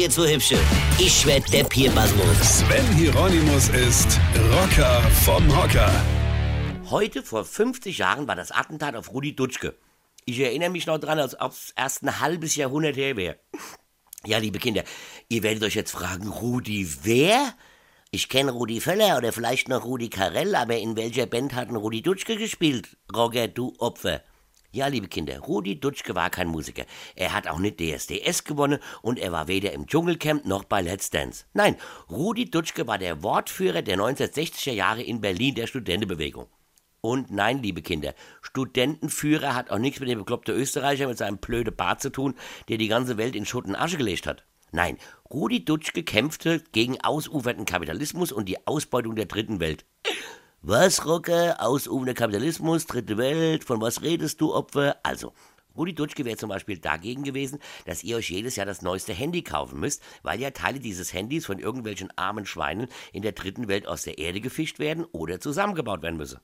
ihr zu hübsche. Ich werd der Pierpasmus. Sven Hieronymus ist Rocker vom Hocker. Heute vor 50 Jahren war das Attentat auf Rudi Dutschke. Ich erinnere mich noch dran, als ob es erst ein halbes Jahrhundert her wäre. Ja, liebe Kinder, ihr werdet euch jetzt fragen, Rudi wer? Ich kenne Rudi Völler oder vielleicht noch Rudi Carell, aber in welcher Band hat denn Rudi Dutschke gespielt? Roger, du Opfer. Ja, liebe Kinder, Rudi Dutschke war kein Musiker. Er hat auch nicht DSDS gewonnen und er war weder im Dschungelcamp noch bei Let's Dance. Nein, Rudi Dutschke war der Wortführer der 1960er Jahre in Berlin der Studentenbewegung. Und nein, liebe Kinder, Studentenführer hat auch nichts mit dem bekloppten Österreicher mit seinem blöden Bart zu tun, der die ganze Welt in Schutt und Asche gelegt hat. Nein, Rudi Dutschke kämpfte gegen ausufernden Kapitalismus und die Ausbeutung der dritten Welt. Was, Rocker? Ausufernder Kapitalismus, dritte Welt, von was redest du, Opfer? Also, Rudi Dutschke wäre zum Beispiel dagegen gewesen, dass ihr euch jedes Jahr das neueste Handy kaufen müsst, weil ja Teile dieses Handys von irgendwelchen armen Schweinen in der dritten Welt aus der Erde gefischt werden oder zusammengebaut werden müsse.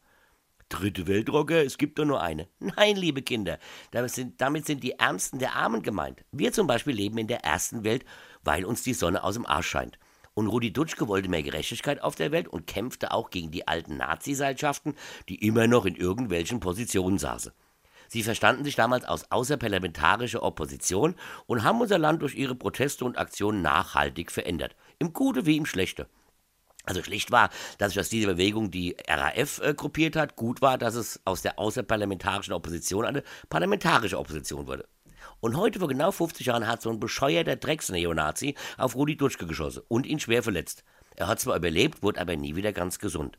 Dritte Weltrocker, es gibt doch nur eine. Nein, liebe Kinder, damit sind, damit sind die Ärmsten der Armen gemeint. Wir zum Beispiel leben in der ersten Welt, weil uns die Sonne aus dem Arsch scheint. Und Rudi Dutschke wollte mehr Gerechtigkeit auf der Welt und kämpfte auch gegen die alten Nazi-Seilschaften, die immer noch in irgendwelchen Positionen saßen. Sie verstanden sich damals als außerparlamentarische Opposition und haben unser Land durch ihre Proteste und Aktionen nachhaltig verändert. Im Gute wie im Schlechte. Also schlicht war, dass sich aus dieser Bewegung die RAF äh, gruppiert hat. Gut war, dass es aus der außerparlamentarischen Opposition eine parlamentarische Opposition wurde. Und heute, vor genau 50 Jahren, hat so ein bescheuerter Drecksneonazi auf Rudi Dutschke geschossen und ihn schwer verletzt. Er hat zwar überlebt, wurde aber nie wieder ganz gesund.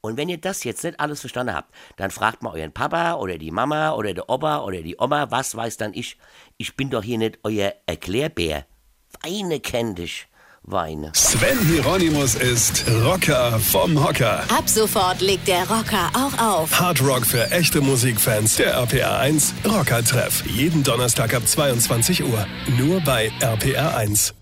Und wenn ihr das jetzt nicht alles verstanden habt, dann fragt mal euren Papa oder die Mama oder der Opa oder die Oma, was weiß dann ich? Ich bin doch hier nicht euer Erklärbär. Weine kenn dich. Weine. Sven Hieronymus ist Rocker vom Hocker. Ab sofort legt der Rocker auch auf. Hard Rock für echte Musikfans. Der RPR 1 Rocker Treff. Jeden Donnerstag ab 22 Uhr. Nur bei RPR 1.